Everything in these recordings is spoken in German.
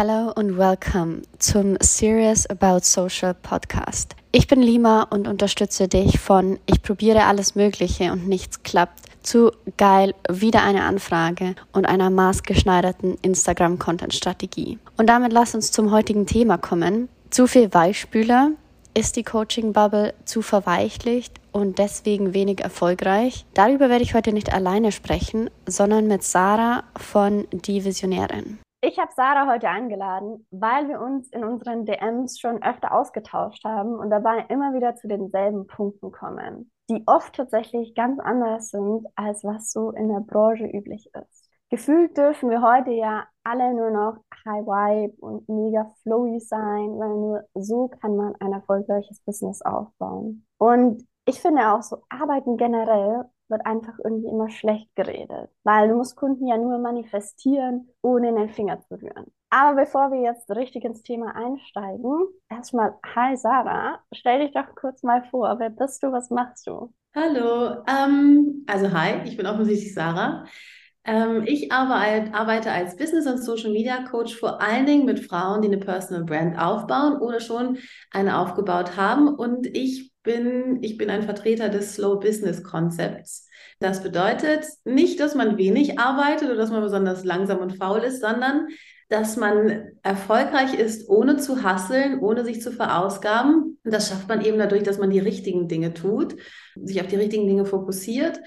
Hello und welcome zum Serious About Social Podcast. Ich bin Lima und unterstütze dich von Ich probiere alles Mögliche und nichts klappt zu geil wieder eine Anfrage und einer maßgeschneiderten Instagram-Content-Strategie. Und damit lass uns zum heutigen Thema kommen. Zu viel Weichspüler? Ist die Coaching-Bubble zu verweichlicht und deswegen wenig erfolgreich? Darüber werde ich heute nicht alleine sprechen, sondern mit Sarah von Die Visionärin. Ich habe Sarah heute eingeladen, weil wir uns in unseren DMs schon öfter ausgetauscht haben und dabei immer wieder zu denselben Punkten kommen, die oft tatsächlich ganz anders sind, als was so in der Branche üblich ist. Gefühlt dürfen wir heute ja alle nur noch High Vibe und mega flowy sein, weil nur so kann man ein erfolgreiches Business aufbauen. Und ich finde auch so Arbeiten generell wird einfach irgendwie immer schlecht geredet, weil du musst Kunden ja nur manifestieren, ohne in den Finger zu rühren. Aber bevor wir jetzt richtig ins Thema einsteigen, erstmal, hi Sarah, stell dich doch kurz mal vor, wer bist du, was machst du? Hallo, ähm, also hi, ich bin offensichtlich Sarah. Ähm, ich arbeite, als Business- und Social Media Coach vor allen Dingen mit Frauen, die eine Personal Brand aufbauen oder schon eine aufgebaut haben. Und ich bin, ich bin ein Vertreter des Slow Business Konzepts. Das bedeutet nicht, dass man wenig arbeitet oder dass man besonders langsam und faul ist, sondern dass man erfolgreich ist, ohne zu hasseln, ohne sich zu verausgaben. Und das schafft man eben dadurch, dass man die richtigen Dinge tut, sich auf die richtigen Dinge fokussiert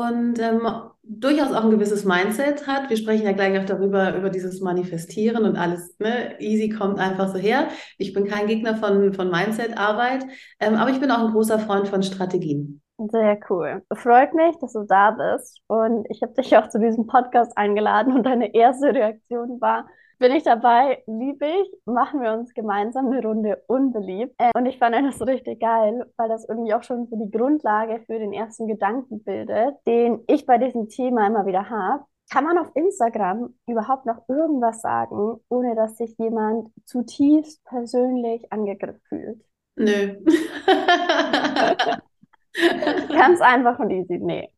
und ähm, durchaus auch ein gewisses Mindset hat. Wir sprechen ja gleich auch darüber, über dieses Manifestieren und alles, ne? Easy kommt einfach so her. Ich bin kein Gegner von, von Mindset-Arbeit, ähm, aber ich bin auch ein großer Freund von Strategien. Sehr cool. Freut mich, dass du da bist. Und ich habe dich auch zu diesem Podcast eingeladen und deine erste Reaktion war, bin ich dabei, liebe ich, machen wir uns gemeinsam eine Runde unbeliebt. Äh, und ich fand das richtig geil, weil das irgendwie auch schon so die Grundlage für den ersten Gedanken bildet, den ich bei diesem Thema immer wieder habe. Kann man auf Instagram überhaupt noch irgendwas sagen, ohne dass sich jemand zutiefst persönlich angegriffen fühlt? Nö. Ganz einfach und easy. Nee.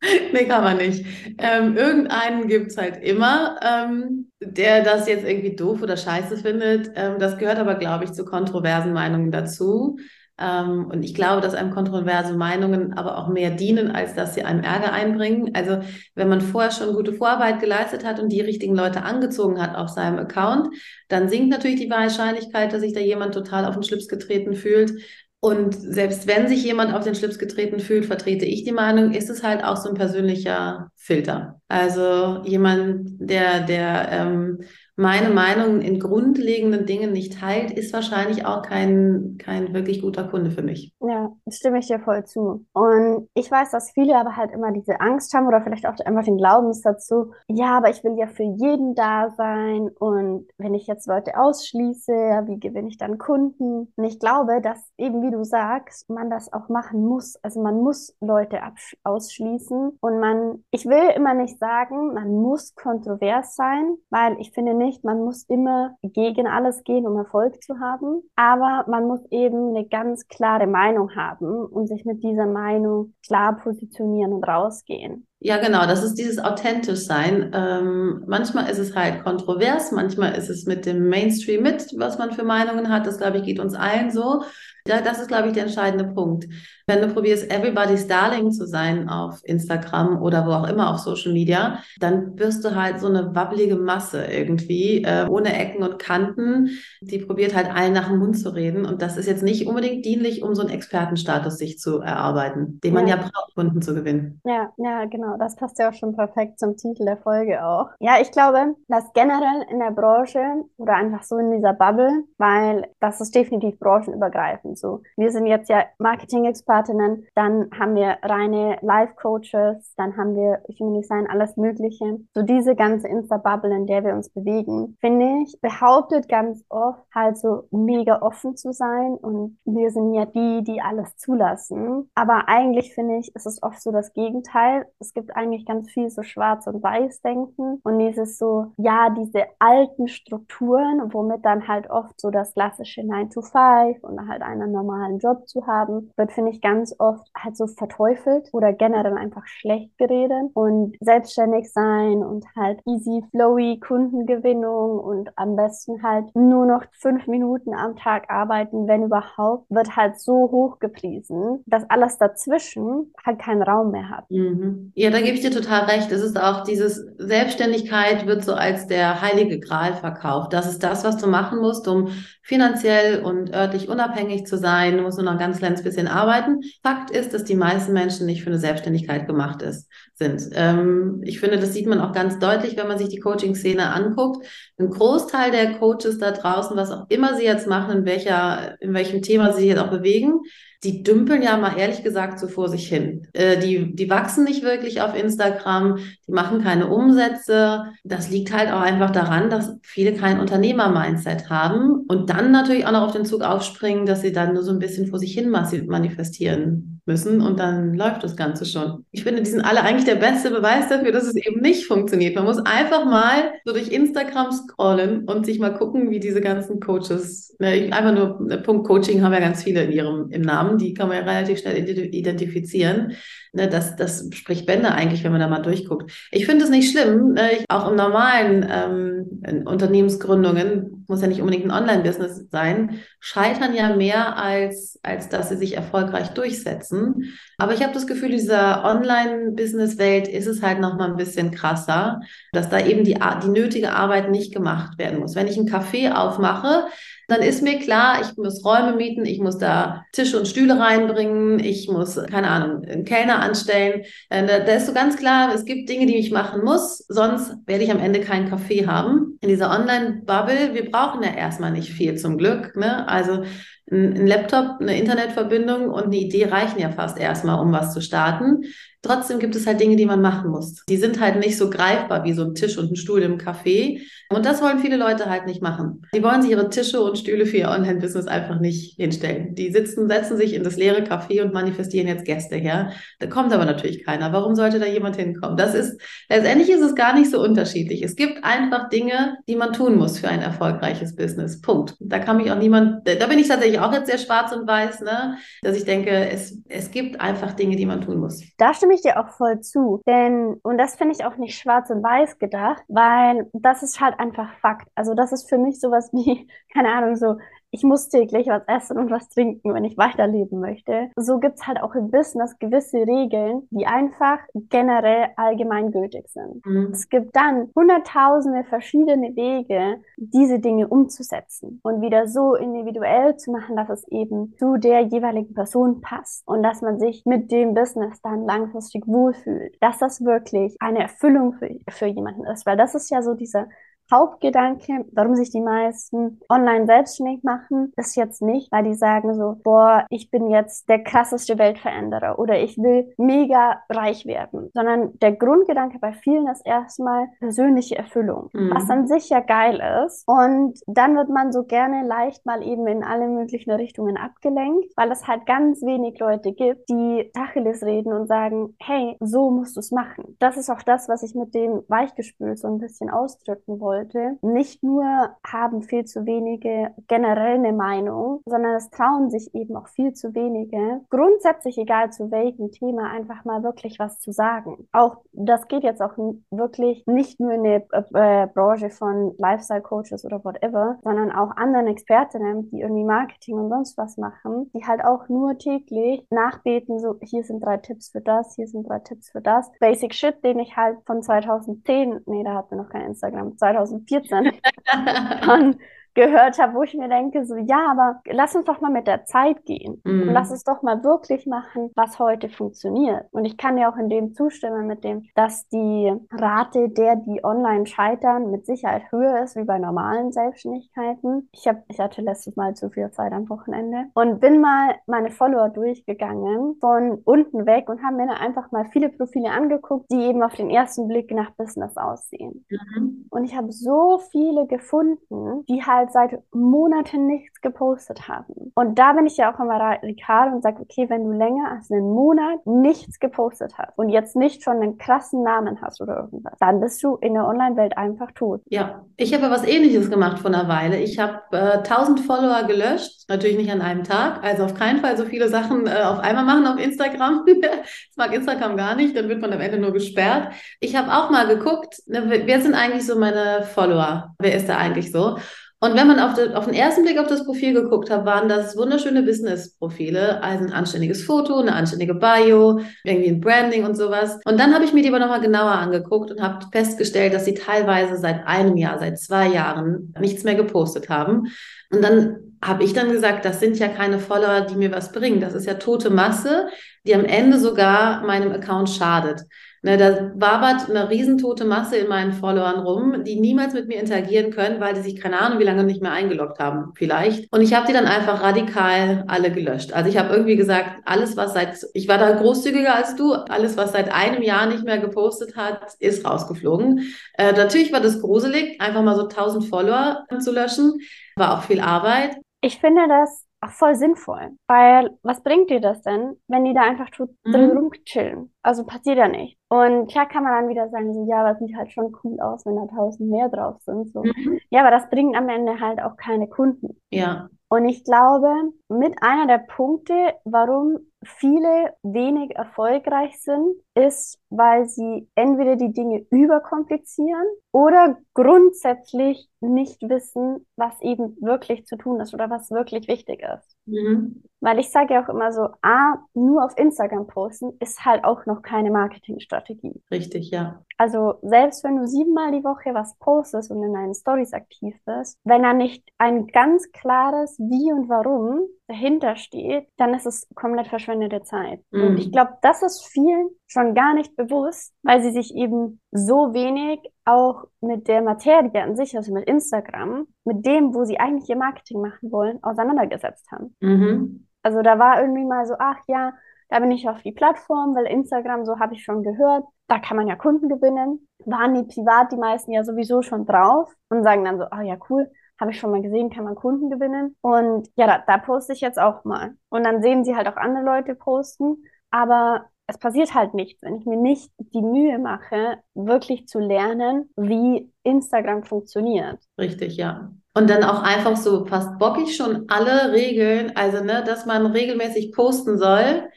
Nee, kann man nicht. Ähm, irgendeinen gibt es halt immer, ähm, der das jetzt irgendwie doof oder scheiße findet. Ähm, das gehört aber, glaube ich, zu kontroversen Meinungen dazu. Ähm, und ich glaube, dass einem kontroverse Meinungen aber auch mehr dienen, als dass sie einem Ärger einbringen. Also wenn man vorher schon gute Vorarbeit geleistet hat und die richtigen Leute angezogen hat auf seinem Account, dann sinkt natürlich die Wahrscheinlichkeit, dass sich da jemand total auf den Schlips getreten fühlt. Und selbst wenn sich jemand auf den Schlips getreten fühlt, vertrete ich die Meinung, ist es halt auch so ein persönlicher Filter. Also jemand, der, der ähm, meine Meinung in grundlegenden Dingen nicht teilt, ist wahrscheinlich auch kein, kein wirklich guter Kunde für mich. Ja, stimme ich dir voll zu. Und ich weiß, dass viele aber halt immer diese Angst haben oder vielleicht auch einfach den Glaubenssatz dazu, ja, aber ich will ja für jeden da sein und wenn ich jetzt Leute ausschließe, wie gewinne ich dann Kunden? Und ich glaube, dass eben wie du sagst, man das auch machen muss. Also man muss Leute ausschließen und man, ich will immer nicht sagen, man muss kontrovers sein, weil ich finde nicht, nicht, man muss immer gegen alles gehen, um Erfolg zu haben, aber man muss eben eine ganz klare Meinung haben und sich mit dieser Meinung klar positionieren und rausgehen. Ja, genau, das ist dieses authentisch sein. Ähm, manchmal ist es halt kontrovers, manchmal ist es mit dem Mainstream mit, was man für Meinungen hat. Das, glaube ich, geht uns allen so. Ja, das ist, glaube ich, der entscheidende Punkt. Wenn du probierst, everybody's darling zu sein auf Instagram oder wo auch immer auf Social Media, dann wirst du halt so eine wabbelige Masse irgendwie, äh, ohne Ecken und Kanten. Die probiert halt allen nach dem Mund zu reden. Und das ist jetzt nicht unbedingt dienlich, um so einen Expertenstatus sich zu erarbeiten, den man ja, ja braucht, Kunden zu gewinnen. Ja, ja, genau. Das passt ja auch schon perfekt zum Titel der Folge auch. Ja, ich glaube, dass generell in der Branche oder einfach so in dieser Bubble, weil das ist definitiv branchenübergreifend so. Wir sind jetzt ja Marketing-Expertinnen, dann haben wir reine Life-Coaches, dann haben wir Human Design, alles Mögliche. So diese ganze Insta-Bubble, in der wir uns bewegen, finde ich, behauptet ganz oft halt so mega offen zu sein und wir sind ja die, die alles zulassen. Aber eigentlich finde ich, ist es oft so das Gegenteil. Es gibt gibt eigentlich ganz viel so Schwarz- und Weiß-Denken und dieses so, ja, diese alten Strukturen, womit dann halt oft so das klassische 9 to 5 und halt einen normalen Job zu haben, wird, finde ich, ganz oft halt so verteufelt oder generell einfach schlecht geredet und selbstständig sein und halt easy, flowy Kundengewinnung und am besten halt nur noch fünf Minuten am Tag arbeiten, wenn überhaupt, wird halt so hoch gepriesen, dass alles dazwischen halt keinen Raum mehr hat. Mhm. Ja, da gebe ich dir total recht. Es ist auch dieses Selbstständigkeit wird so als der heilige Gral verkauft. Das ist das, was du machen musst, um finanziell und örtlich unabhängig zu sein. Du musst nur noch ein ganz kleines bisschen arbeiten. Fakt ist, dass die meisten Menschen nicht für eine Selbstständigkeit gemacht ist, sind. Ähm, ich finde, das sieht man auch ganz deutlich, wenn man sich die Coaching-Szene anguckt. Ein Großteil der Coaches da draußen, was auch immer sie jetzt machen, in welcher, in welchem Thema sie sich jetzt auch bewegen, die dümpeln ja mal ehrlich gesagt so vor sich hin. Äh, die, die wachsen nicht wirklich auf Instagram, die machen keine Umsätze. Das liegt halt auch einfach daran, dass viele kein Unternehmer-Mindset haben und dann natürlich auch noch auf den Zug aufspringen, dass sie dann nur so ein bisschen vor sich hin manifestieren müssen und dann läuft das Ganze schon. Ich finde, die sind alle eigentlich der beste Beweis dafür, dass es eben nicht funktioniert. Man muss einfach mal so durch Instagram scrollen und sich mal gucken, wie diese ganzen Coaches, ne, einfach nur ne, Punkt Coaching haben ja ganz viele in ihrem im Namen, die kann man ja relativ schnell identifizieren. Ne, das, das spricht Bände eigentlich, wenn man da mal durchguckt. Ich finde es nicht schlimm, ne, ich, auch im normalen ähm, Unternehmensgründungen, muss ja nicht unbedingt ein Online-Business sein, scheitern ja mehr als, als dass sie sich erfolgreich durchsetzen. Aber ich habe das Gefühl, dieser Online-Business-Welt ist es halt noch mal ein bisschen krasser, dass da eben die, die nötige Arbeit nicht gemacht werden muss. Wenn ich einen Café aufmache, dann ist mir klar, ich muss Räume mieten, ich muss da Tische und Stühle reinbringen, ich muss, keine Ahnung, einen Kellner anstellen. Äh, da, da ist so ganz klar, es gibt Dinge, die ich machen muss, sonst werde ich am Ende keinen Kaffee haben. In dieser Online-Bubble, wir brauchen ja erstmal nicht viel zum Glück. Ne? Also ein Laptop, eine Internetverbindung und eine Idee reichen ja fast erstmal, um was zu starten. Trotzdem gibt es halt Dinge, die man machen muss. Die sind halt nicht so greifbar wie so ein Tisch und ein Stuhl im Café. Und das wollen viele Leute halt nicht machen. Die wollen sich ihre Tische und Stühle für ihr Online-Business einfach nicht hinstellen. Die sitzen, setzen sich in das leere Café und manifestieren jetzt Gäste her. Da kommt aber natürlich keiner. Warum sollte da jemand hinkommen? Das ist, letztendlich ist es gar nicht so unterschiedlich. Es gibt einfach Dinge, die man tun muss für ein erfolgreiches Business. Punkt. Da kann mich auch niemand, da bin ich tatsächlich auch jetzt sehr schwarz und weiß, ne? dass ich denke, es, es gibt einfach Dinge, die man tun muss. Da stimme ich dir auch voll zu. Denn, und das finde ich auch nicht schwarz und weiß gedacht, weil das ist halt einfach Fakt. Also das ist für mich sowas wie, keine Ahnung, so ich muss täglich was essen und was trinken, wenn ich weiterleben möchte. So gibt's halt auch im Business gewisse Regeln, die einfach generell allgemeingültig sind. Mhm. Es gibt dann hunderttausende verschiedene Wege, diese Dinge umzusetzen und wieder so individuell zu machen, dass es eben zu der jeweiligen Person passt und dass man sich mit dem Business dann langfristig wohlfühlt. Dass das wirklich eine Erfüllung für, für jemanden ist, weil das ist ja so dieser Hauptgedanke, warum sich die meisten online selbstständig machen, ist jetzt nicht, weil die sagen so, boah, ich bin jetzt der krasseste Weltveränderer oder ich will mega reich werden, sondern der Grundgedanke bei vielen ist erstmal persönliche Erfüllung, mhm. was an sich ja geil ist. Und dann wird man so gerne leicht mal eben in alle möglichen Richtungen abgelenkt, weil es halt ganz wenig Leute gibt, die Tacheles reden und sagen, hey, so musst du es machen. Das ist auch das, was ich mit dem Weichgespült so ein bisschen ausdrücken wollte sollte. Nicht nur haben viel zu wenige generell eine Meinung, sondern es trauen sich eben auch viel zu wenige, grundsätzlich egal zu welchem Thema, einfach mal wirklich was zu sagen. Auch das geht jetzt auch wirklich nicht nur in die äh, Branche von Lifestyle Coaches oder whatever, sondern auch anderen Expertinnen, die irgendwie Marketing und sonst was machen, die halt auch nur täglich nachbeten, so hier sind drei Tipps für das, hier sind drei Tipps für das. Basic Shit, den ich halt von 2010, nee, da hatten wir noch kein Instagram, 2010 2014 von gehört habe, wo ich mir denke, so ja, aber lass uns doch mal mit der Zeit gehen mm. und mhm. lass uns doch mal wirklich machen, was heute funktioniert. Und ich kann ja auch in dem zustimmen mit dem, dass die Rate der, die online scheitern, mit Sicherheit höher ist wie bei normalen Selbstständigkeiten. Ich habe, ich hatte letztes Mal zu viel Zeit am Wochenende und bin mal meine Follower durchgegangen von unten weg und habe mir dann einfach mal viele Profile angeguckt, die eben auf den ersten Blick nach Business aussehen. Mhm. Und ich habe so viele gefunden, die halt halt seit Monaten nichts gepostet haben. Und da bin ich ja auch immer radikal und sage, okay, wenn du länger als einen Monat nichts gepostet hast und jetzt nicht schon einen krassen Namen hast oder irgendwas, dann bist du in der Online-Welt einfach tot. Ja, ich habe was ähnliches gemacht vor einer Weile. Ich habe äh, 1000 Follower gelöscht, natürlich nicht an einem Tag, also auf keinen Fall so viele Sachen äh, auf einmal machen auf Instagram. das mag Instagram gar nicht, dann wird man am Ende nur gesperrt. Ich habe auch mal geguckt, ne, wer sind eigentlich so meine Follower? Wer ist da eigentlich so? Und wenn man auf, de, auf den ersten Blick auf das Profil geguckt hat, waren das wunderschöne Business-Profile, also ein anständiges Foto, eine anständige Bio, irgendwie ein Branding und sowas. Und dann habe ich mir die aber nochmal genauer angeguckt und habe festgestellt, dass sie teilweise seit einem Jahr, seit zwei Jahren nichts mehr gepostet haben. Und dann habe ich dann gesagt, das sind ja keine Follower, die mir was bringen. Das ist ja tote Masse, die am Ende sogar meinem Account schadet. Ne, da wabert eine riesentote Masse in meinen Followern rum, die niemals mit mir interagieren können, weil die sich keine Ahnung, wie lange nicht mehr eingeloggt haben, vielleicht. Und ich habe die dann einfach radikal alle gelöscht. Also ich habe irgendwie gesagt, alles, was seit, ich war da großzügiger als du, alles, was seit einem Jahr nicht mehr gepostet hat, ist rausgeflogen. Äh, natürlich war das gruselig, einfach mal so 1000 Follower zu löschen. War auch viel Arbeit. Ich finde das auch voll sinnvoll. Weil was bringt dir das denn, wenn die da einfach drin mhm. rumchillen? Also passiert ja nicht. Und klar kann man dann wieder sagen, so, ja, aber sieht halt schon cool aus, wenn da tausend mehr drauf sind. So. Mhm. Ja, aber das bringt am Ende halt auch keine Kunden. Ja. Und ich glaube, mit einer der Punkte, warum viele wenig erfolgreich sind, ist, weil sie entweder die Dinge überkomplizieren oder grundsätzlich nicht wissen, was eben wirklich zu tun ist oder was wirklich wichtig ist. Mhm. Weil ich sage ja auch immer so, A, nur auf Instagram posten ist halt auch noch keine Marketingstrategie. Richtig, ja. Also selbst wenn du siebenmal die Woche was postest und in deinen Stories aktiv bist, wenn da nicht ein ganz klares Wie und Warum dahinter steht, dann ist es komplett verschwendete Zeit. Mhm. Und ich glaube, das ist vielen schon gar nicht bewusst, weil sie sich eben so wenig auch mit der Materie an sich, also mit Instagram, mit dem, wo sie eigentlich ihr Marketing machen wollen, auseinandergesetzt haben. Mhm. Also da war irgendwie mal so, ach ja, da bin ich auf die Plattform, weil Instagram, so habe ich schon gehört, da kann man ja Kunden gewinnen. Waren die privat die meisten ja sowieso schon drauf und sagen dann so, ah ja, cool, habe ich schon mal gesehen, kann man Kunden gewinnen. Und ja, da, da poste ich jetzt auch mal. Und dann sehen sie halt auch andere Leute posten. Aber es passiert halt nichts, wenn ich mir nicht die Mühe mache, wirklich zu lernen, wie Instagram funktioniert. Richtig, ja. Und dann auch einfach so fast bockig schon alle Regeln, also ne, dass man regelmäßig posten soll.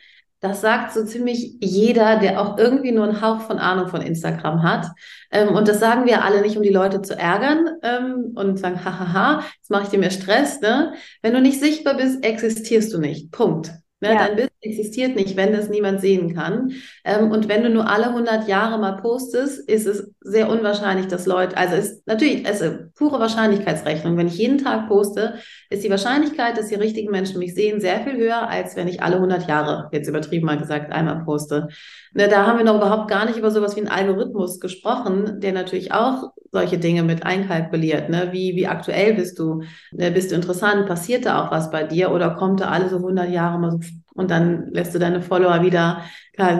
Das sagt so ziemlich jeder, der auch irgendwie nur einen Hauch von Ahnung von Instagram hat. Ähm, und das sagen wir alle nicht, um die Leute zu ärgern ähm, und sagen, hahaha, jetzt mache ich dir mehr Stress. Ne? Wenn du nicht sichtbar bist, existierst du nicht. Punkt. Ne? Ja. Dein Bild existiert nicht, wenn das niemand sehen kann. Ähm, und wenn du nur alle 100 Jahre mal postest, ist es sehr unwahrscheinlich, dass Leute, also ist natürlich, es ist pure Wahrscheinlichkeitsrechnung. Wenn ich jeden Tag poste, ist die Wahrscheinlichkeit, dass die richtigen Menschen mich sehen, sehr viel höher, als wenn ich alle 100 Jahre, jetzt übertrieben mal gesagt, einmal poste. Ne, da haben wir noch überhaupt gar nicht über sowas wie einen Algorithmus gesprochen, der natürlich auch solche Dinge mit einkalkuliert. Ne? Wie, wie aktuell bist du? Ne, bist du interessant? Passiert da auch was bei dir? Oder kommt da alle so 100 Jahre mal so und dann lässt du deine Follower wieder,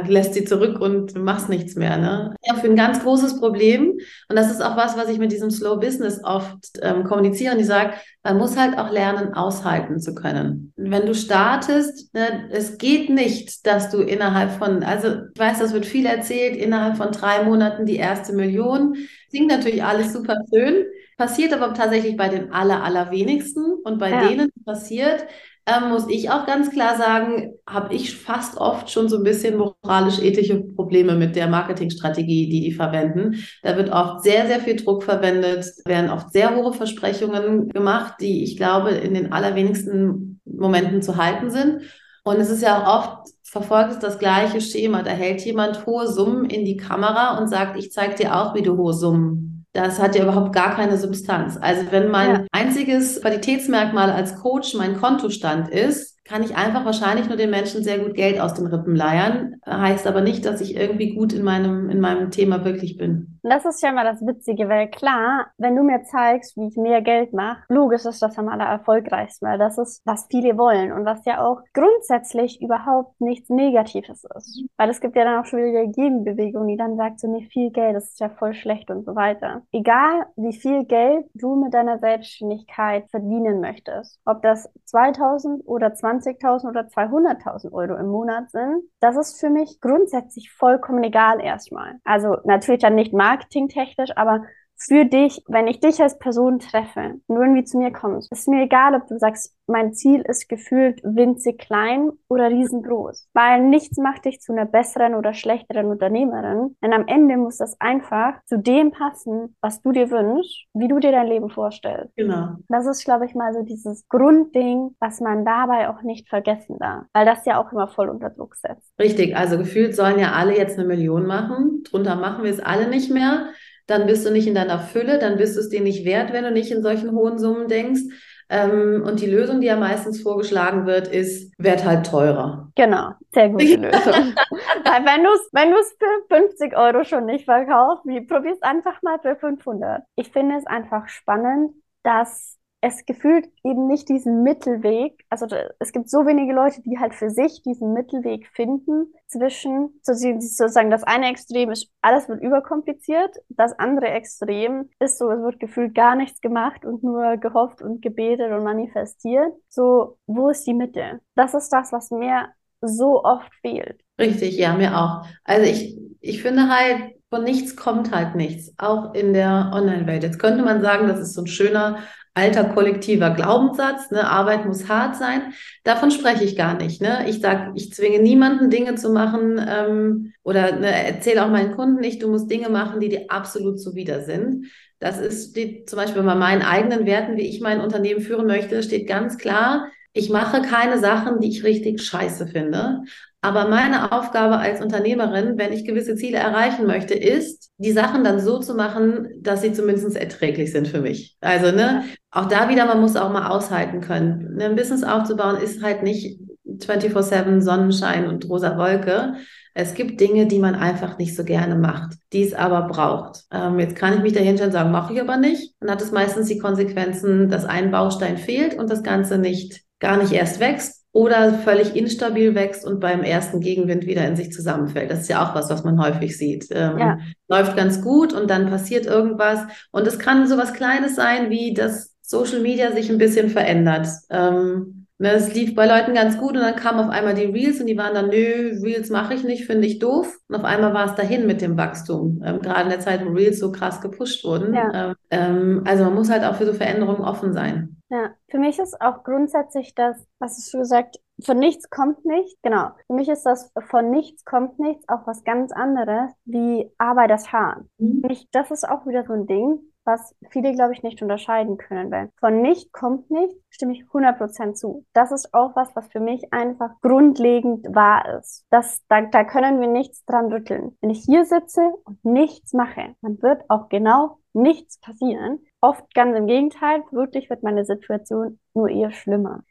lässt sie zurück und machst nichts mehr. Ne? Ja, für ein ganz großes Problem. Und das ist auch was, was ich mit diesem Slow Business oft ähm, kommuniziere. Und ich sage, man muss halt auch lernen, aushalten zu können. Wenn du startest, ne, es geht nicht, dass du innerhalb von, also ich weiß, das wird viel erzählt, innerhalb von drei Monaten die erste Million. Klingt natürlich alles super schön, passiert aber tatsächlich bei den aller, allerwenigsten. Und bei ja. denen passiert, ähm, muss ich auch ganz klar sagen, habe ich fast oft schon so ein bisschen moralisch-ethische Probleme mit der Marketingstrategie, die die verwenden. Da wird oft sehr, sehr viel Druck verwendet, werden oft sehr hohe Versprechungen gemacht, die ich glaube in den allerwenigsten Momenten zu halten sind. Und es ist ja auch oft verfolgt es das gleiche Schema. Da hält jemand hohe Summen in die Kamera und sagt, ich zeige dir auch, wie du hohe Summen das hat ja überhaupt gar keine Substanz. Also wenn mein ja. einziges Qualitätsmerkmal als Coach mein Kontostand ist, kann ich einfach wahrscheinlich nur den Menschen sehr gut Geld aus den Rippen leiern. Heißt aber nicht, dass ich irgendwie gut in meinem, in meinem Thema wirklich bin. Und das ist ja immer das Witzige, weil klar, wenn du mir zeigst, wie ich mehr Geld mache, logisch ist das am aller erfolgreichsten, weil das ist, was viele wollen und was ja auch grundsätzlich überhaupt nichts Negatives ist. Weil es gibt ja dann auch schon wieder die Gegenbewegung, die dann sagt, so nee, viel Geld, das ist ja voll schlecht und so weiter. Egal, wie viel Geld du mit deiner Selbstständigkeit verdienen möchtest, ob das 2000 oder 20.000 oder 200.000 Euro im Monat sind, das ist für mich grundsätzlich vollkommen egal erstmal. Also natürlich dann nicht marketingtechnisch, aber für dich, wenn ich dich als Person treffe und du irgendwie zu mir kommst, ist mir egal, ob du sagst, mein Ziel ist gefühlt winzig klein oder riesengroß, weil nichts macht dich zu einer besseren oder schlechteren Unternehmerin, denn am Ende muss das einfach zu dem passen, was du dir wünschst, wie du dir dein Leben vorstellst. Genau. Das ist, glaube ich, mal so dieses Grundding, was man dabei auch nicht vergessen darf, weil das ja auch immer voll unter Druck setzt. Richtig, also gefühlt sollen ja alle jetzt eine Million machen, drunter machen wir es alle nicht mehr dann bist du nicht in deiner Fülle, dann bist du es dir nicht wert, wenn du nicht in solchen hohen Summen denkst. Ähm, und die Lösung, die ja meistens vorgeschlagen wird, ist, werd halt teurer. Genau, sehr gute Lösung. Weil wenn du es wenn für 50 Euro schon nicht verkaufst, probier es einfach mal für 500. Ich finde es einfach spannend, dass es gefühlt eben nicht diesen Mittelweg, also es gibt so wenige Leute, die halt für sich diesen Mittelweg finden zwischen, sozusagen das eine Extrem ist, alles wird überkompliziert, das andere Extrem ist so, es wird gefühlt gar nichts gemacht und nur gehofft und gebetet und manifestiert. So, wo ist die Mitte? Das ist das, was mir so oft fehlt. Richtig, ja, mir auch. Also ich, ich finde halt, von nichts kommt halt nichts, auch in der Online-Welt. Jetzt könnte man sagen, das ist so ein schöner alter kollektiver Glaubenssatz, ne, Arbeit muss hart sein. Davon spreche ich gar nicht. Ne? Ich sage, ich zwinge niemanden, Dinge zu machen ähm, oder ne, erzähle auch meinen Kunden nicht, du musst Dinge machen, die dir absolut zuwider sind. Das ist steht zum Beispiel bei meinen eigenen Werten, wie ich mein Unternehmen führen möchte, steht ganz klar, ich mache keine Sachen, die ich richtig scheiße finde. Aber meine Aufgabe als Unternehmerin, wenn ich gewisse Ziele erreichen möchte, ist, die Sachen dann so zu machen, dass sie zumindest erträglich sind für mich. Also, ne, auch da wieder, man muss auch mal aushalten können. Ne, ein Business aufzubauen ist halt nicht 24-7 Sonnenschein und rosa Wolke. Es gibt Dinge, die man einfach nicht so gerne macht, die es aber braucht. Ähm, jetzt kann ich mich dahinter sagen, mache ich aber nicht. Dann hat es meistens die Konsequenzen, dass ein Baustein fehlt und das Ganze nicht gar nicht erst wächst oder völlig instabil wächst und beim ersten Gegenwind wieder in sich zusammenfällt. Das ist ja auch was, was man häufig sieht. Ähm, ja. Läuft ganz gut und dann passiert irgendwas. Und es kann so was Kleines sein, wie dass Social Media sich ein bisschen verändert. Ähm, es lief bei Leuten ganz gut und dann kamen auf einmal die Reels und die waren dann, nö, Reels mache ich nicht, finde ich doof. Und auf einmal war es dahin mit dem Wachstum. Ähm, gerade in der Zeit, wo Reels so krass gepusht wurden. Ja. Ähm, ähm also man muss halt auch für so Veränderungen offen sein. Ja, für mich ist auch grundsätzlich das, was hast du gesagt, von nichts kommt nichts. Genau. Für mich ist das von nichts kommt nichts auch was ganz anderes wie Arbeit das hart. Mhm. Ich, das ist auch wieder so ein Ding, was viele, glaube ich, nicht unterscheiden können, weil von nicht kommt nichts, stimme ich 100% zu. Das ist auch was, was für mich einfach grundlegend wahr ist. Das, da, da können wir nichts dran rütteln. Wenn ich hier sitze und nichts mache, dann wird auch genau nichts passieren. Oft ganz im Gegenteil, wirklich wird meine Situation nur eher schlimmer.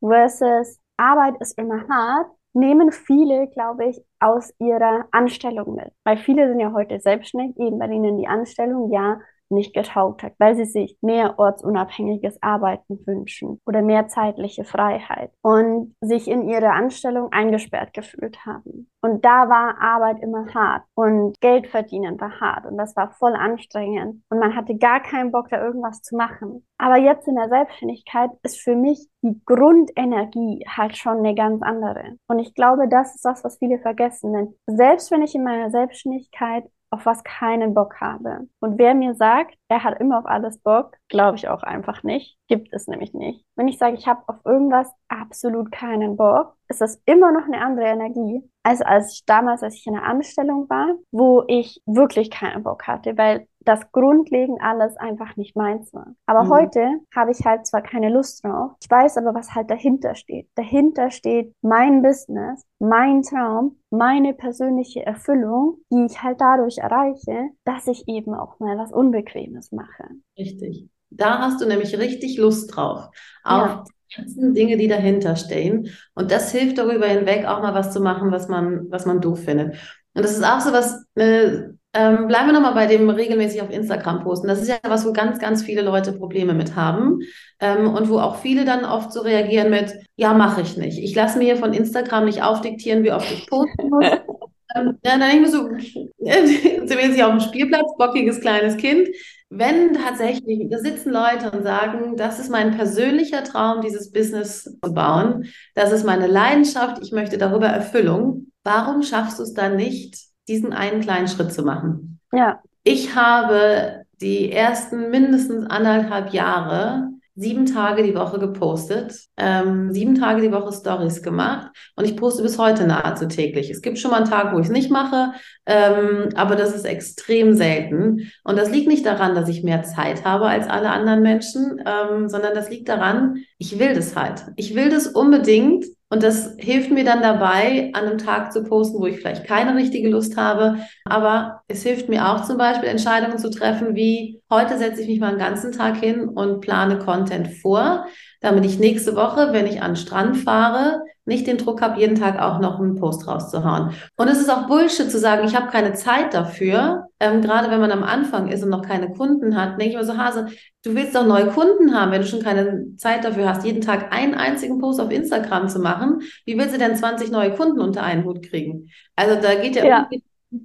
Versus Arbeit ist immer hart, nehmen viele, glaube ich, aus ihrer Anstellung mit. Weil viele sind ja heute selbstständig, eben bei ihnen die Anstellung, ja, nicht getaugt hat, weil sie sich mehr ortsunabhängiges Arbeiten wünschen oder mehr zeitliche Freiheit und sich in ihre Anstellung eingesperrt gefühlt haben. Und da war Arbeit immer hart und Geld verdienen war hart und das war voll anstrengend und man hatte gar keinen Bock, da irgendwas zu machen. Aber jetzt in der Selbstständigkeit ist für mich die Grundenergie halt schon eine ganz andere. Und ich glaube, das ist das, was viele vergessen. Denn selbst wenn ich in meiner Selbstständigkeit auf was keinen Bock habe. Und wer mir sagt, er hat immer auf alles Bock, glaube ich auch einfach nicht. Gibt es nämlich nicht. Wenn ich sage, ich habe auf irgendwas absolut keinen Bock, ist das immer noch eine andere Energie, als als ich damals, als ich in einer Anstellung war, wo ich wirklich keinen Bock hatte, weil das grundlegend alles einfach nicht meins war. Aber mhm. heute habe ich halt zwar keine Lust drauf, ich weiß aber, was halt dahinter steht. Dahinter steht mein Business, mein Traum, meine persönliche Erfüllung, die ich halt dadurch erreiche, dass ich eben auch mal was Unbequemes mache. Richtig. Da hast du nämlich richtig Lust drauf. Auf ja ganzen Dinge, die dahinter stehen. Und das hilft darüber hinweg, auch mal was zu machen, was man, was man doof findet. Und das ist auch so was, äh, Ähm, bleiben wir nochmal bei dem regelmäßig auf Instagram posten. Das ist ja was, wo ganz, ganz viele Leute Probleme mit haben ähm, und wo auch viele dann oft so reagieren mit, ja, mache ich nicht. Ich lasse mir hier von Instagram nicht aufdiktieren, wie oft ich posten muss. ähm, ja, dann denke ich mir so, jetzt hier auf dem Spielplatz, bockiges kleines Kind. Wenn tatsächlich, da sitzen Leute und sagen, das ist mein persönlicher Traum, dieses Business zu bauen, das ist meine Leidenschaft, ich möchte darüber Erfüllung, warum schaffst du es dann nicht, diesen einen kleinen Schritt zu machen? Ja. Ich habe die ersten mindestens anderthalb Jahre sieben Tage die Woche gepostet, ähm, sieben Tage die Woche Stories gemacht und ich poste bis heute nahezu täglich. Es gibt schon mal einen Tag, wo ich es nicht mache, ähm, aber das ist extrem selten. Und das liegt nicht daran, dass ich mehr Zeit habe als alle anderen Menschen, ähm, sondern das liegt daran, ich will das halt. Ich will das unbedingt und das hilft mir dann dabei, an einem Tag zu posten, wo ich vielleicht keine richtige Lust habe. Aber es hilft mir auch zum Beispiel, Entscheidungen zu treffen, wie heute setze ich mich mal einen ganzen Tag hin und plane Content vor, damit ich nächste Woche, wenn ich an den Strand fahre, nicht den Druck habe, jeden Tag auch noch einen Post rauszuhauen. Und es ist auch Bullshit zu sagen, ich habe keine Zeit dafür. Ähm, gerade wenn man am Anfang ist und noch keine Kunden hat, denke ich mir so, Hase, du willst doch neue Kunden haben, wenn du schon keine Zeit dafür hast, jeden Tag einen einzigen Post auf Instagram zu machen. Wie willst du denn 20 neue Kunden unter einen Hut kriegen? Also da geht ja, ja.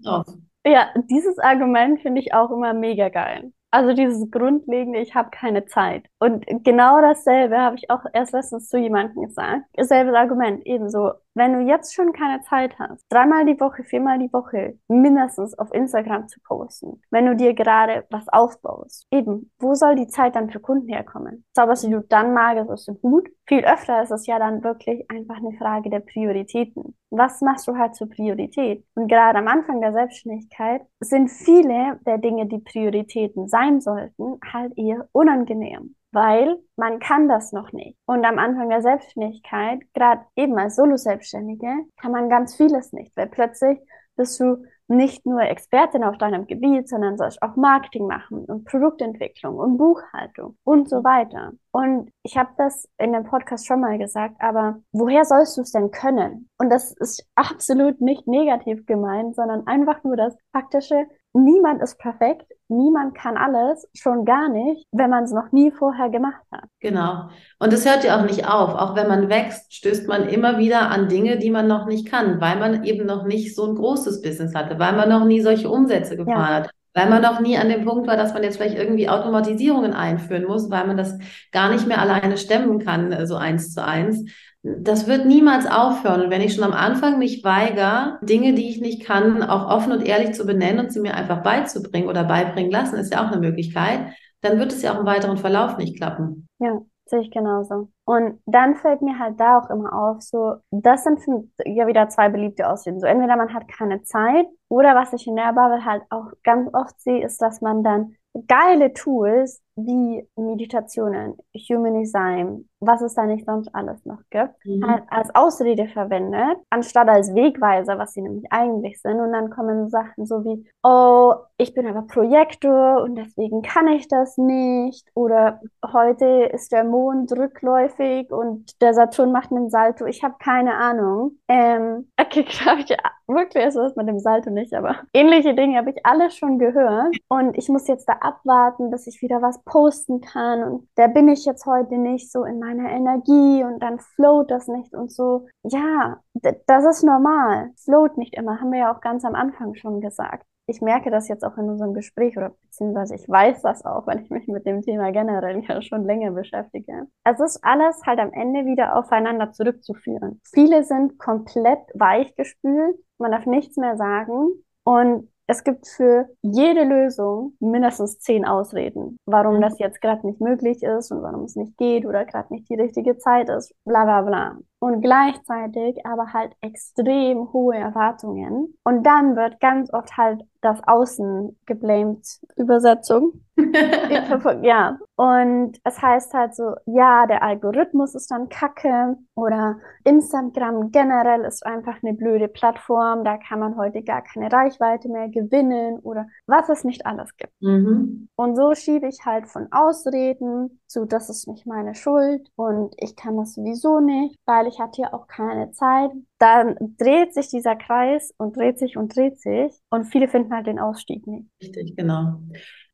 drauf. Ja, dieses Argument finde ich auch immer mega geil. Also dieses grundlegende, ich habe keine Zeit. Und genau dasselbe habe ich auch erst letztens zu jemandem gesagt. Selbes Argument, ebenso. Wenn du jetzt schon keine Zeit hast, dreimal die Woche, viermal die Woche mindestens auf Instagram zu posten, wenn du dir gerade was aufbaust, eben, wo soll die Zeit dann für Kunden herkommen? Zauberst du dann Mages aus dem Hut? Viel öfter ist es ja dann wirklich einfach eine Frage der Prioritäten. Was machst du halt zur Priorität? Und gerade am Anfang der Selbstständigkeit sind viele der Dinge, die Prioritäten sein sollten, halt eher unangenehm weil man kann das noch nicht. Und am Anfang der Selbstständigkeit, gerade eben als Solo-Selbstständige, kann man ganz vieles nicht, weil plötzlich bist du nicht nur Expertin auf deinem Gebiet, sondern sollst auch Marketing machen und Produktentwicklung und Buchhaltung und so weiter. Und ich habe das in dem Podcast schon mal gesagt, aber woher sollst du es denn können? Und das ist absolut nicht negativ gemeint, sondern einfach nur das faktische, niemand ist perfekt, niemand kann alles, schon gar nicht, wenn man es noch nie vorher gemacht hat. Genau. Und es hört ja auch nicht auf. Auch wenn man wächst, stößt man immer wieder an Dinge, die man noch nicht kann, weil man eben noch nicht so ein großes Business hatte, weil man noch nie solche Umsätze gefahren ja. hat. Weil man noch nie an dem Punkt war, dass man jetzt vielleicht irgendwie Automatisierungen einführen muss, weil man das gar nicht mehr alleine stemmen kann, so eins zu eins das wird niemals aufhören. Und wenn ich schon am Anfang mich weigere, Dinge, die ich nicht kann, auch offen und ehrlich zu benennen und sie mir einfach beizubringen oder beibringen lassen, ist ja auch eine Möglichkeit, dann wird es ja auch im weiteren Verlauf nicht klappen. Ja, sehe ich genauso. Und dann fällt mir halt da auch immer auf, so, das sind ja wieder zwei beliebte Ausreden. So, entweder man hat keine Zeit oder was ich in der Bubble halt auch ganz oft sehe, ist, dass man dann geile Tools wie Meditationen, Human Design, was es da nicht sonst alles noch gibt, mhm. halt als Ausrede verwendet, anstatt als Wegweiser, was sie nämlich eigentlich sind. Und dann kommen Sachen so wie, oh, ich bin aber Projektor und deswegen kann ich das nicht. Oder heute ist der Mond rückläufig und der Saturn macht einen Salto. Ich habe keine Ahnung. Ähm, okay, glaube ich, wirklich ist das mit dem Salto nicht, aber ähnliche Dinge habe ich alle schon gehört. Und ich muss jetzt da abwarten, bis ich wieder was posten kann und da bin ich jetzt heute nicht so in meiner Energie und dann float das nicht und so. Ja, das ist normal. Float nicht immer, haben wir ja auch ganz am Anfang schon gesagt. Ich merke das jetzt auch in unserem Gespräch oder beziehungsweise ich weiß das auch, weil ich mich mit dem Thema generell ja schon länger beschäftige. Es ist alles halt am Ende wieder aufeinander zurückzuführen. Viele sind komplett weichgespült, man darf nichts mehr sagen und es gibt für jede Lösung mindestens zehn Ausreden, warum das jetzt gerade nicht möglich ist und warum es nicht geht oder gerade nicht die richtige Zeit ist, bla bla bla. Und gleichzeitig aber halt extrem hohe Erwartungen. Und dann wird ganz oft halt das Außen geblamed. Übersetzung. ja. Und es heißt halt so, ja, der Algorithmus ist dann kacke oder Instagram generell ist einfach eine blöde Plattform, da kann man heute gar keine Reichweite mehr gewinnen oder was es nicht alles gibt. Mhm. Und so schiebe ich halt von Ausreden zu, das ist nicht meine Schuld und ich kann das sowieso nicht, weil ich hatte ja auch keine Zeit. Dann dreht sich dieser Kreis und dreht sich und dreht sich und viele finden halt den Ausstieg nicht. Richtig, genau.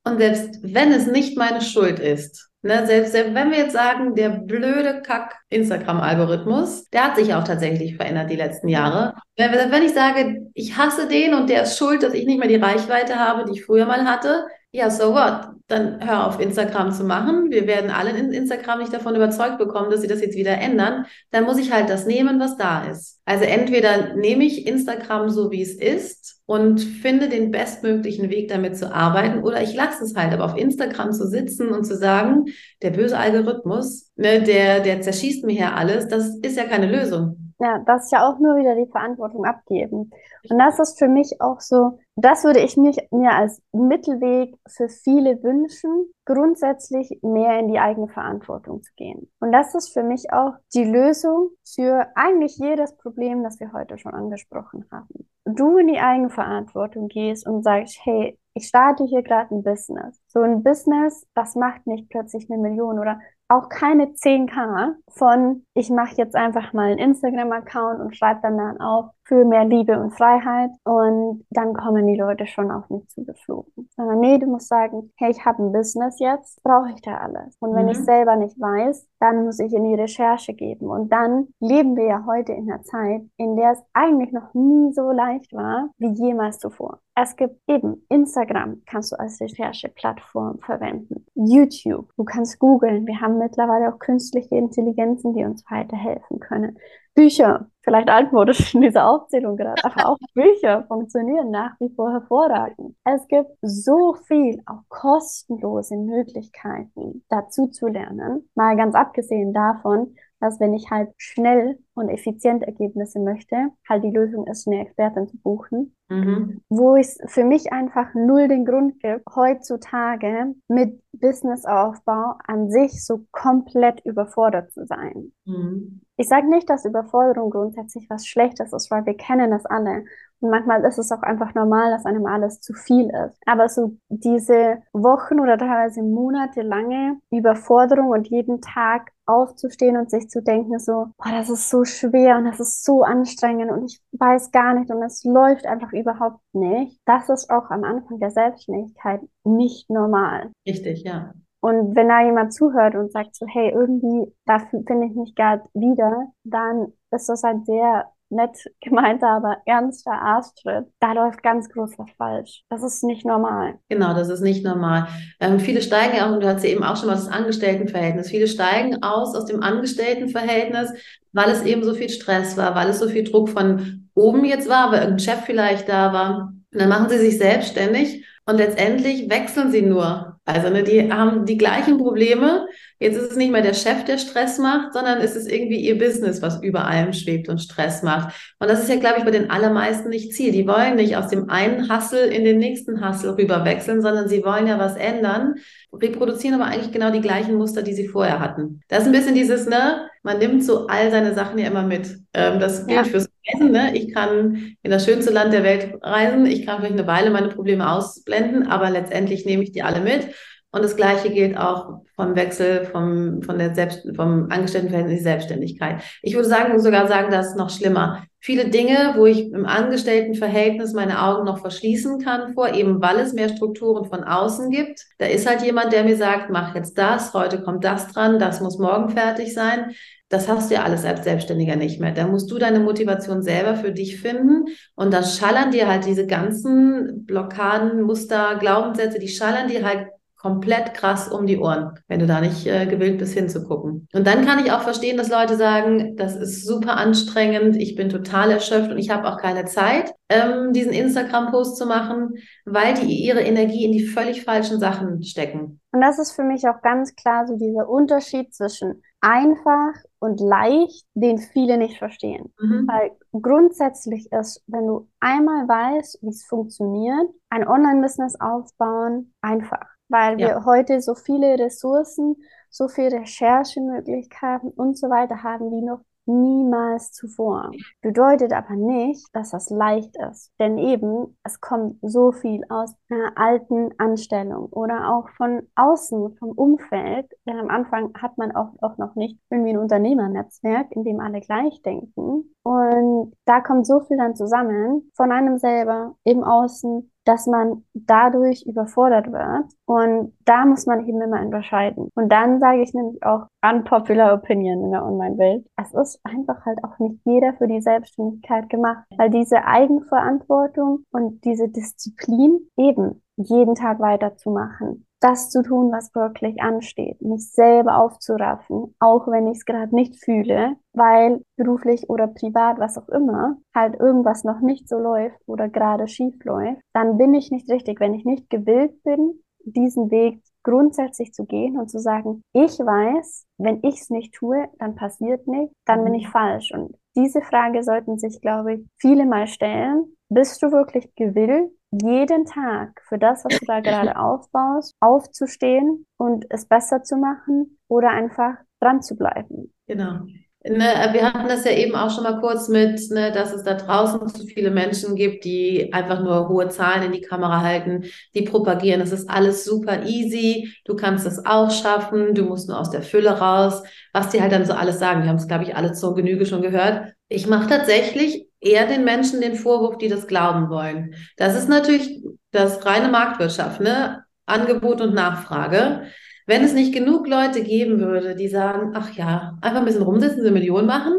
Und selbst wenn es nicht meine Schuld ist, Ne, selbst, wenn wir jetzt sagen, der blöde Kack-Instagram-Algorithmus, der hat sich auch tatsächlich verändert die letzten Jahre. Wenn ich sage, ich hasse den und der ist schuld, dass ich nicht mehr die Reichweite habe, die ich früher mal hatte, ja, so what? Dann hör auf, Instagram zu machen. Wir werden alle in Instagram nicht davon überzeugt bekommen, dass sie das jetzt wieder ändern. Dann muss ich halt das nehmen, was da ist. Also entweder nehme ich Instagram so, wie es ist und finde den bestmöglichen Weg, damit zu arbeiten, oder ich lasse es halt. Aber auf Instagram zu sitzen und zu sagen, der böse Algorithmus, ne, der, der zerschießt mir hier alles, das ist ja keine Lösung. Ja, das ist ja auch nur wieder die Verantwortung abgeben. Und das ist für mich auch so, das würde ich mich, mir als Mittelweg für viele wünschen, grundsätzlich mehr in die eigene Verantwortung zu gehen. Und das ist für mich auch die Lösung für eigentlich jedes Problem, das wir heute schon angesprochen haben. Du in die eigene Verantwortung gehst und sagst, hey, ich starte hier gerade ein Business. So ein Business, das macht nicht plötzlich eine Million oder auch keine 10k von, ich mache jetzt einfach mal einen Instagram-Account und schreibe dann, dann auf, für mehr Liebe und Freiheit und dann kommen die Leute schon auf mich zugeflogen. Sondern nee, du musst sagen, hey, ich habe ein Business jetzt, brauche ich da alles. Und wenn mhm. ich selber nicht weiß, dann muss ich in die Recherche geben. Und dann leben wir ja heute in einer Zeit, in der es eigentlich noch nie so leicht war wie jemals zuvor. Es gibt eben Instagram, kannst du als Rechercheplattform verwenden. YouTube, du kannst googeln. Wir haben mittlerweile auch künstliche Intelligenzen, die uns weiterhelfen können. Bücher, vielleicht altmodisch in dieser Aufzählung gerade, aber auch Bücher funktionieren nach wie vor hervorragend. Es gibt so viel, auch kostenlose Möglichkeiten dazu zu lernen, mal ganz abgesehen davon, dass wenn ich halt schnell und effizient Ergebnisse möchte, halt die Lösung ist, eine Expertin zu buchen. Mhm. Wo es für mich einfach null den Grund gibt, heutzutage mit Businessaufbau an sich so komplett überfordert zu sein. Mhm. Ich sage nicht, dass Überforderung grundsätzlich was Schlechtes ist, weil wir kennen das alle. Und manchmal ist es auch einfach normal, dass einem alles zu viel ist. Aber so diese Wochen oder teilweise monatelange Überforderung und jeden Tag aufzustehen und sich zu denken, so, boah, das ist so schwer und das ist so anstrengend und ich weiß gar nicht und es läuft einfach überhaupt nicht. Das ist auch am Anfang der Selbstständigkeit nicht normal. Richtig, ja. Und wenn da jemand zuhört und sagt so, hey, irgendwie, da finde ich mich gerade wieder, dann ist das halt sehr nett gemeinter, aber ernster Arschtritt. Da läuft ganz groß was falsch. Das ist nicht normal. Genau, das ist nicht normal. Ähm, viele steigen ja, und du hast ja eben auch schon mal das Angestelltenverhältnis. Viele steigen aus aus dem Angestelltenverhältnis, weil es eben so viel Stress war, weil es so viel Druck von oben jetzt war, weil irgendein Chef vielleicht da war. Und dann machen sie sich selbstständig und letztendlich wechseln sie nur. Also ne, die haben die gleichen Probleme, Jetzt ist es nicht mehr der Chef, der Stress macht, sondern es ist irgendwie ihr Business, was über allem schwebt und Stress macht. Und das ist ja, glaube ich, bei den allermeisten nicht Ziel. Die wollen nicht aus dem einen Hustle in den nächsten Hustle rüberwechseln, sondern sie wollen ja was ändern, reproduzieren aber eigentlich genau die gleichen Muster, die sie vorher hatten. Das ist ein bisschen dieses, ne, man nimmt so all seine Sachen ja immer mit. Ähm, das gilt ja. fürs Reisen, ne? Ich kann in das schönste Land der Welt reisen, ich kann vielleicht eine Weile meine Probleme ausblenden, aber letztendlich nehme ich die alle mit. Und das Gleiche gilt auch vom Wechsel vom, von der Selbst, vom Angestelltenverhältnis in die Selbstständigkeit. Ich würde sagen, sogar sagen, das ist noch schlimmer. Viele Dinge, wo ich im Angestelltenverhältnis meine Augen noch verschließen kann vor, eben weil es mehr Strukturen von außen gibt. Da ist halt jemand, der mir sagt, mach jetzt das, heute kommt das dran, das muss morgen fertig sein. Das hast du ja alles als Selbstständiger nicht mehr. Da musst du deine Motivation selber für dich finden. Und da schallern dir halt diese ganzen Blockaden, Muster, Glaubenssätze, die schallern dir halt komplett krass um die Ohren, wenn du da nicht äh, gewillt bist hinzugucken. Und dann kann ich auch verstehen, dass Leute sagen, das ist super anstrengend, ich bin total erschöpft und ich habe auch keine Zeit, ähm, diesen Instagram-Post zu machen, weil die ihre Energie in die völlig falschen Sachen stecken. Und das ist für mich auch ganz klar so dieser Unterschied zwischen einfach und leicht, den viele nicht verstehen. Mhm. Weil grundsätzlich ist, wenn du einmal weißt, wie es funktioniert, ein Online-Business aufbauen, einfach weil ja. wir heute so viele Ressourcen, so viele Recherchemöglichkeiten und so weiter haben wie noch niemals zuvor. Bedeutet aber nicht, dass das leicht ist. Denn eben, es kommt so viel aus einer alten Anstellung oder auch von außen, vom Umfeld. Denn am Anfang hat man auch, auch noch nicht irgendwie ein Unternehmernetzwerk, in dem alle gleich denken. Und da kommt so viel dann zusammen von einem selber, im Außen, dass man dadurch überfordert wird. Und da muss man eben immer unterscheiden. Und dann sage ich nämlich auch unpopular opinion in der Online-Welt. Es ist einfach halt auch nicht jeder für die Selbstständigkeit gemacht, weil diese Eigenverantwortung und diese Disziplin eben jeden Tag weiterzumachen, das zu tun, was wirklich ansteht, mich selber aufzuraffen, auch wenn ich es gerade nicht fühle, weil beruflich oder privat, was auch immer, halt irgendwas noch nicht so läuft oder gerade schief läuft, dann bin ich nicht richtig, wenn ich nicht gewillt bin, diesen Weg grundsätzlich zu gehen und zu sagen, ich weiß, wenn ich es nicht tue, dann passiert nichts, dann bin ich mhm. falsch. Und diese Frage sollten sich, glaube ich, viele mal stellen. Bist du wirklich gewillt, jeden Tag für das, was du da gerade aufbaust, aufzustehen und es besser zu machen oder einfach dran zu bleiben? Genau. Ne, wir hatten das ja eben auch schon mal kurz mit, ne, dass es da draußen zu viele Menschen gibt, die einfach nur hohe Zahlen in die Kamera halten, die propagieren, es ist alles super easy, du kannst es auch schaffen, du musst nur aus der Fülle raus, was die halt dann so alles sagen. Wir haben es, glaube ich, alle zur Genüge schon gehört. Ich mache tatsächlich eher den Menschen den Vorwurf, die das glauben wollen. Das ist natürlich das reine Marktwirtschaft, ne? Angebot und Nachfrage. Wenn es nicht genug Leute geben würde, die sagen, ach ja, einfach ein bisschen rumsitzen, eine Million machen,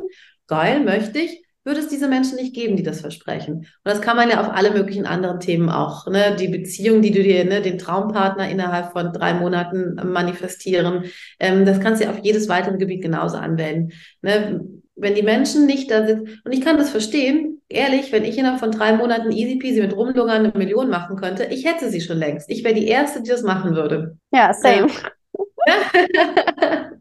geil, möchte ich, würde es diese Menschen nicht geben, die das versprechen. Und das kann man ja auf alle möglichen anderen Themen auch. Ne? Die Beziehung, die du dir, ne, den Traumpartner innerhalb von drei Monaten manifestieren, ähm, das kannst du ja auf jedes weitere Gebiet genauso anwenden. Ne? Wenn die Menschen nicht da sitzen, und ich kann das verstehen, ehrlich, wenn ich innerhalb von drei Monaten easy peasy mit Rumlungern eine Million machen könnte, ich hätte sie schon längst. Ich wäre die Erste, die das machen würde. Ja, same.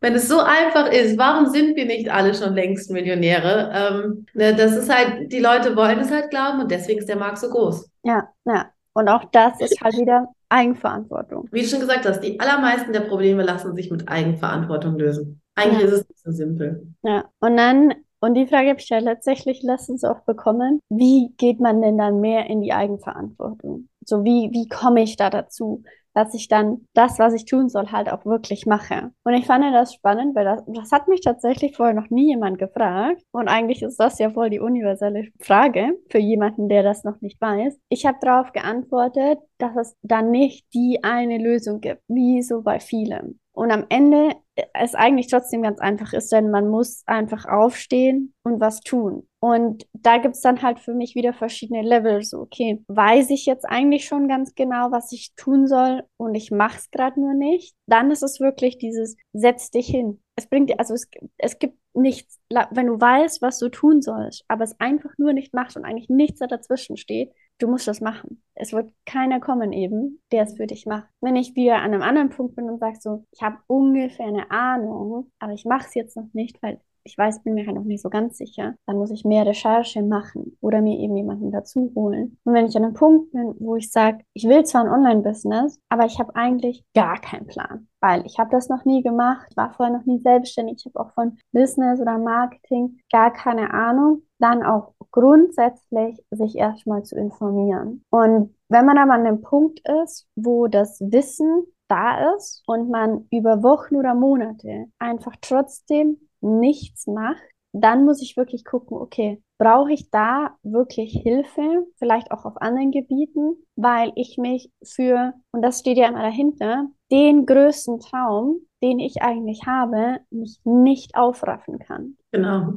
Wenn es so einfach ist, warum sind wir nicht alle schon längst Millionäre? Ähm, ne, das ist halt, die Leute wollen es halt glauben und deswegen ist der Markt so groß. Ja, ja. Und auch das ist halt wieder Eigenverantwortung. Wie du schon gesagt hast, die allermeisten der Probleme lassen sich mit Eigenverantwortung lösen. Eigentlich ja. ist es nicht so simpel. Ja, und dann und die Frage habe ich ja tatsächlich letztens auch bekommen. Wie geht man denn dann mehr in die Eigenverantwortung? So, wie, wie komme ich da dazu? dass ich dann das, was ich tun soll, halt auch wirklich mache. Und ich fand das spannend, weil das, das hat mich tatsächlich vorher noch nie jemand gefragt. Und eigentlich ist das ja wohl die universelle Frage für jemanden, der das noch nicht weiß. Ich habe darauf geantwortet, dass es dann nicht die eine Lösung gibt, wie so bei vielen. Und am Ende es eigentlich trotzdem ganz einfach ist, denn man muss einfach aufstehen und was tun. Und da gibt es dann halt für mich wieder verschiedene Levels. So, okay, weiß ich jetzt eigentlich schon ganz genau, was ich tun soll und ich mache es gerade nur nicht. Dann ist es wirklich dieses, setz dich hin. Es bringt dir, also es, es gibt nichts, wenn du weißt, was du tun sollst, aber es einfach nur nicht machst und eigentlich nichts dazwischen steht, du musst das machen. Es wird keiner kommen eben, der es für dich macht. Wenn ich wieder an einem anderen Punkt bin und sage so, ich habe ungefähr eine Ahnung, aber ich mache es jetzt noch nicht, weil ich weiß, bin mir halt noch nicht so ganz sicher, dann muss ich mehr Recherche machen oder mir eben jemanden dazu holen. Und wenn ich an einem Punkt bin, wo ich sage, ich will zwar ein Online-Business, aber ich habe eigentlich gar keinen Plan, weil ich habe das noch nie gemacht, war vorher noch nie selbstständig, ich habe auch von Business oder Marketing gar keine Ahnung, dann auch grundsätzlich sich erstmal zu informieren. Und wenn man aber an dem Punkt ist, wo das Wissen da ist und man über Wochen oder Monate einfach trotzdem nichts macht, dann muss ich wirklich gucken, okay, brauche ich da wirklich Hilfe, vielleicht auch auf anderen Gebieten, weil ich mich für, und das steht ja immer dahinter, den größten Traum, den ich eigentlich habe, mich nicht aufraffen kann. Genau.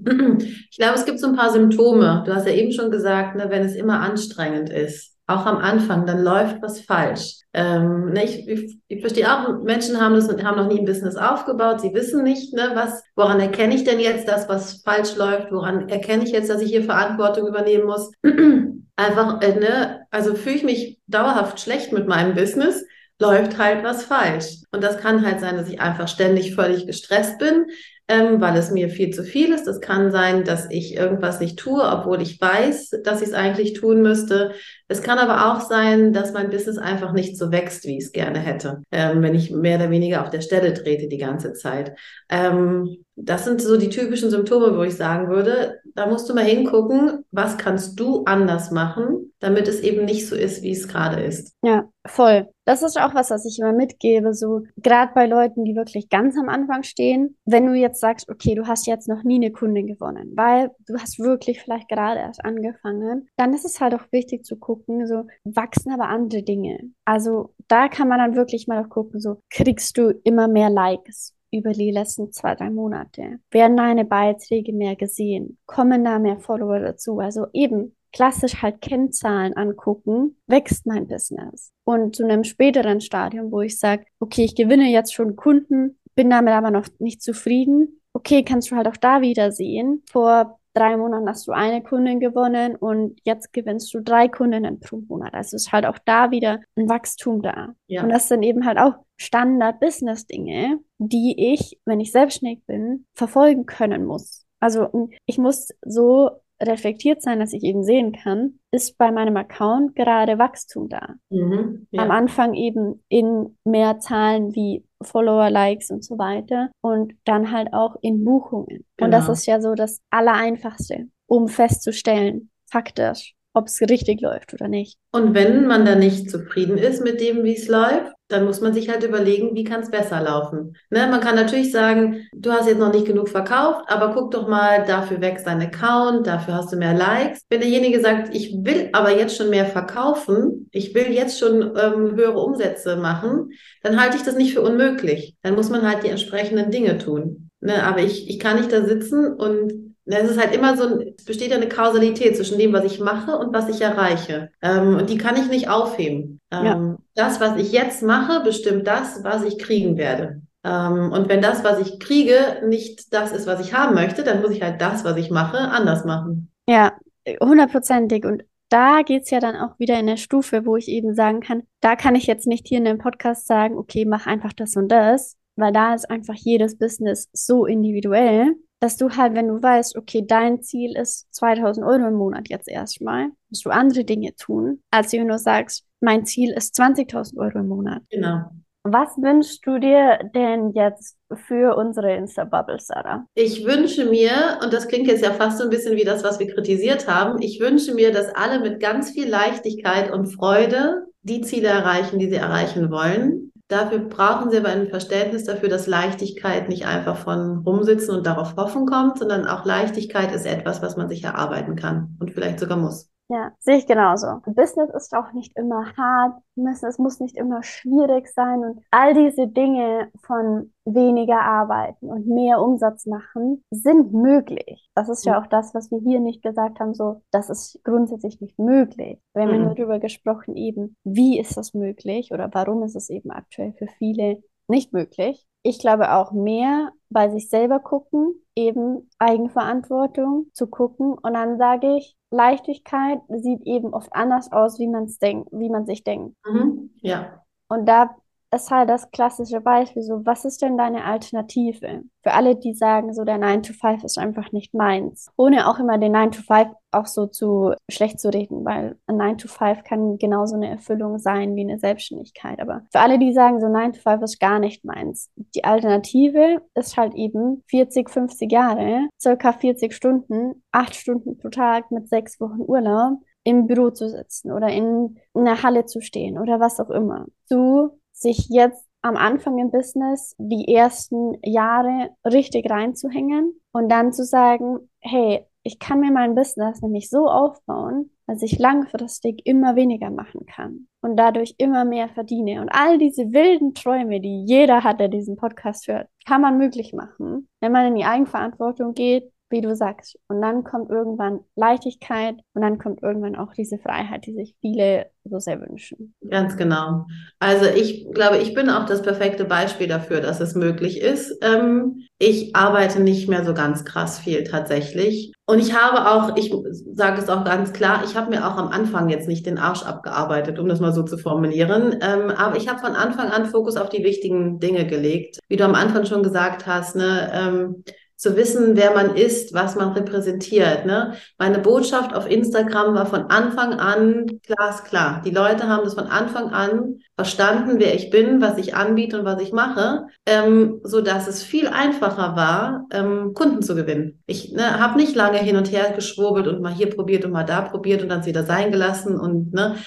Ich glaube, es gibt so ein paar Symptome. Du hast ja eben schon gesagt, ne, wenn es immer anstrengend ist auch am Anfang, dann läuft was falsch. Ähm, ne, ich, ich, ich, verstehe auch, Menschen haben das haben noch nie ein Business aufgebaut, sie wissen nicht, ne, was, woran erkenne ich denn jetzt das, was falsch läuft, woran erkenne ich jetzt, dass ich hier Verantwortung übernehmen muss. Einfach, äh, ne, also fühle ich mich dauerhaft schlecht mit meinem Business, läuft halt was falsch. Und das kann halt sein, dass ich einfach ständig völlig gestresst bin, ähm, weil es mir viel zu viel ist. Es kann sein, dass ich irgendwas nicht tue, obwohl ich weiß, dass ich es eigentlich tun müsste. Es kann aber auch sein, dass mein Business einfach nicht so wächst, wie ich es gerne hätte, ähm, wenn ich mehr oder weniger auf der Stelle trete die ganze Zeit. Ähm, das sind so die typischen Symptome, wo ich sagen würde, da musst du mal hingucken, was kannst du anders machen, damit es eben nicht so ist, wie es gerade ist. Ja, voll. Das ist auch was, was ich immer mitgebe, so gerade bei Leuten, die wirklich ganz am Anfang stehen. Wenn du jetzt sagst, okay, du hast jetzt noch nie eine Kundin gewonnen, weil du hast wirklich vielleicht gerade erst angefangen, dann ist es halt auch wichtig zu gucken, so wachsen aber andere Dinge. Also da kann man dann wirklich mal gucken, so kriegst du immer mehr Likes über die letzten zwei, drei Monate? Werden deine Beiträge mehr gesehen? Kommen da mehr Follower dazu? Also eben klassisch halt Kennzahlen angucken, wächst mein Business. Und zu einem späteren Stadium, wo ich sage, okay, ich gewinne jetzt schon Kunden, bin damit aber noch nicht zufrieden. Okay, kannst du halt auch da wieder sehen. Vor drei Monaten hast du eine Kundin gewonnen und jetzt gewinnst du drei Kundinnen pro Monat. Also ist halt auch da wieder ein Wachstum da. Ja. Und das sind eben halt auch Standard-Business-Dinge, die ich, wenn ich selbstständig bin, verfolgen können muss. Also ich muss so reflektiert sein, dass ich eben sehen kann, ist bei meinem Account gerade Wachstum da. Mhm, ja. Am Anfang eben in mehr Zahlen wie Follower, Likes und so weiter und dann halt auch in Buchungen. Genau. Und das genau. ist ja so das Allereinfachste, um festzustellen, faktisch, ob es richtig läuft oder nicht. Und wenn man da nicht zufrieden ist mit dem, wie es läuft, dann muss man sich halt überlegen, wie kann es besser laufen. Ne? Man kann natürlich sagen, du hast jetzt noch nicht genug verkauft, aber guck doch mal, dafür wächst dein Account, dafür hast du mehr Likes. Wenn derjenige sagt, ich will aber jetzt schon mehr verkaufen, ich will jetzt schon ähm, höhere Umsätze machen, dann halte ich das nicht für unmöglich. Dann muss man halt die entsprechenden Dinge tun. Ne? Aber ich, ich kann nicht da sitzen und es ist halt immer so, es besteht ja eine Kausalität zwischen dem, was ich mache und was ich erreiche. Ähm, und die kann ich nicht aufheben. Ähm, ja. Das, was ich jetzt mache, bestimmt das, was ich kriegen werde. Ähm, und wenn das, was ich kriege, nicht das ist, was ich haben möchte, dann muss ich halt das, was ich mache, anders machen. Ja, hundertprozentig. Und da geht es ja dann auch wieder in der Stufe, wo ich eben sagen kann, da kann ich jetzt nicht hier in dem Podcast sagen, okay, mach einfach das und das, weil da ist einfach jedes Business so individuell dass du halt, wenn du weißt, okay, dein Ziel ist 2000 Euro im Monat jetzt erstmal, musst du andere Dinge tun, als wenn du sagst, mein Ziel ist 20.000 Euro im Monat. Genau. Was wünschst du dir denn jetzt für unsere Insta-Bubble, Sarah? Ich wünsche mir, und das klingt jetzt ja fast so ein bisschen wie das, was wir kritisiert haben, ich wünsche mir, dass alle mit ganz viel Leichtigkeit und Freude die Ziele erreichen, die sie erreichen wollen Dafür brauchen sie aber ein Verständnis dafür, dass Leichtigkeit nicht einfach von rumsitzen und darauf hoffen kommt, sondern auch Leichtigkeit ist etwas, was man sich erarbeiten kann und vielleicht sogar muss. Ja, sehe ich genauso. Business ist auch nicht immer hart, es muss nicht immer schwierig sein und all diese Dinge von weniger arbeiten und mehr Umsatz machen sind möglich. Das ist ja auch das, was wir hier nicht gesagt haben, so, das ist grundsätzlich nicht möglich. Wir haben mhm. nur darüber gesprochen, eben, wie ist das möglich oder warum ist es eben aktuell für viele nicht möglich. Ich glaube auch mehr bei sich selber gucken, eben Eigenverantwortung zu gucken. Und dann sage ich, Leichtigkeit sieht eben oft anders aus, wie man es denkt, wie man sich denkt. Mhm. Ja. Und da ist halt das klassische Beispiel so, was ist denn deine Alternative? Für alle, die sagen, so der 9 to 5 ist einfach nicht meins. Ohne auch immer den 9 to 5 auch so zu schlecht zu reden, weil ein 9 to 5 kann genauso eine Erfüllung sein wie eine Selbstständigkeit. Aber für alle, die sagen, so 9 to 5 ist gar nicht meins. Die Alternative ist halt eben 40, 50 Jahre, circa 40 Stunden, 8 Stunden pro Tag mit 6 Wochen Urlaub im Büro zu sitzen oder in einer Halle zu stehen oder was auch immer. Zu sich jetzt am Anfang im Business die ersten Jahre richtig reinzuhängen und dann zu sagen, hey, ich kann mir mein Business nämlich so aufbauen, dass ich langfristig immer weniger machen kann und dadurch immer mehr verdiene. Und all diese wilden Träume, die jeder hat, der diesen Podcast hört, kann man möglich machen, wenn man in die Eigenverantwortung geht, wie du sagst. Und dann kommt irgendwann Leichtigkeit und dann kommt irgendwann auch diese Freiheit, die sich viele so sehr wünschen. Ganz genau. Also ich glaube, ich bin auch das perfekte Beispiel dafür, dass es möglich ist. Ähm, ich arbeite nicht mehr so ganz krass viel tatsächlich. Und ich habe auch, ich sage es auch ganz klar, ich habe mir auch am Anfang jetzt nicht den Arsch abgearbeitet, um das mal so zu formulieren. Ähm, aber ich habe von Anfang an Fokus auf die wichtigen Dinge gelegt. Wie du am Anfang schon gesagt hast, ne, ähm, zu wissen, wer man ist, was man repräsentiert. Ne? Meine Botschaft auf Instagram war von Anfang an glasklar. Die Leute haben das von Anfang an verstanden, wer ich bin, was ich anbiete und was ich mache, ähm, so dass es viel einfacher war, ähm, Kunden zu gewinnen. Ich ne, habe nicht lange hin und her geschwurbelt und mal hier probiert und mal da probiert und dann wieder sein gelassen und ne,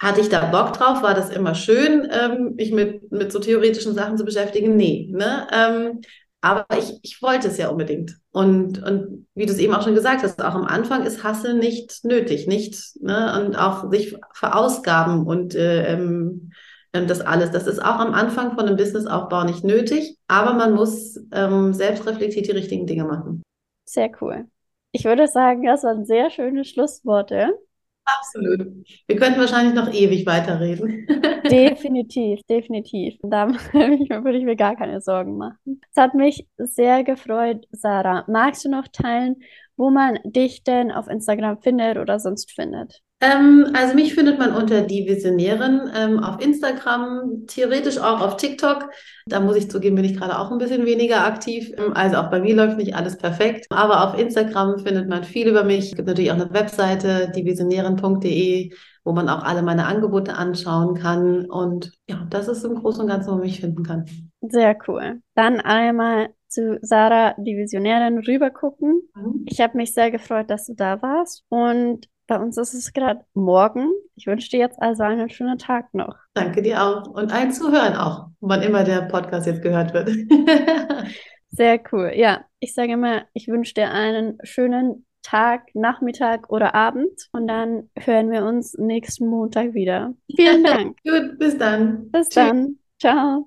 hatte ich da Bock drauf? War das immer schön, ähm, mich mit, mit so theoretischen Sachen zu beschäftigen? Nee. Ne? Ähm, Aber ich, ich wollte es ja unbedingt. Und, und wie du es eben auch schon gesagt hast, auch am Anfang ist Hassel nicht nötig, nicht, ne? Und auch sich verausgaben und äh, ähm, ähm, das alles. Das ist auch am Anfang von einem Businessaufbau nicht nötig, aber man muss ähm, selbstreflektiert die richtigen Dinge machen. Sehr cool. Ich würde sagen, das waren sehr schöne Schlussworte. Absolut. Wir könnten wahrscheinlich noch ewig weiterreden. Definitiv, definitiv. Da würde ich mir gar keine Sorgen machen. Es hat mich sehr gefreut, Sarah. Magst du noch teilen, wo man dich denn auf Instagram findet oder sonst findet? Ähm, also mich findet man unter die Visionärin ähm, auf Instagram, theoretisch auch auf TikTok. Da muss ich zugeben, bin ich gerade auch ein bisschen weniger aktiv. Ähm, also auch bei mir läuft nicht alles perfekt. Aber auf Instagram findet man viel über mich. Es gibt natürlich auch eine Webseite, dievisionärin.de, wo man auch alle meine Angebote anschauen kann. Und ja, das ist im Großen und Ganzen, wo man mich finden kann. Sehr cool. Dann einmal zu Sarah, die Visionärin, rübergucken. Mhm. Ich habe mich sehr gefreut, dass du da warst. Und bei uns ist es gerade morgen. Ich wünsche dir jetzt also einen schönen Tag noch. Danke dir auch und allen Zuhören auch, wann immer der Podcast jetzt gehört wird. Sehr cool. Ja, ich sage immer, ich wünsche dir einen schönen Tag, Nachmittag oder Abend und dann hören wir uns nächsten Montag wieder. Vielen Dank. Gut, bis dann. Bis Tschüss. dann. Ciao.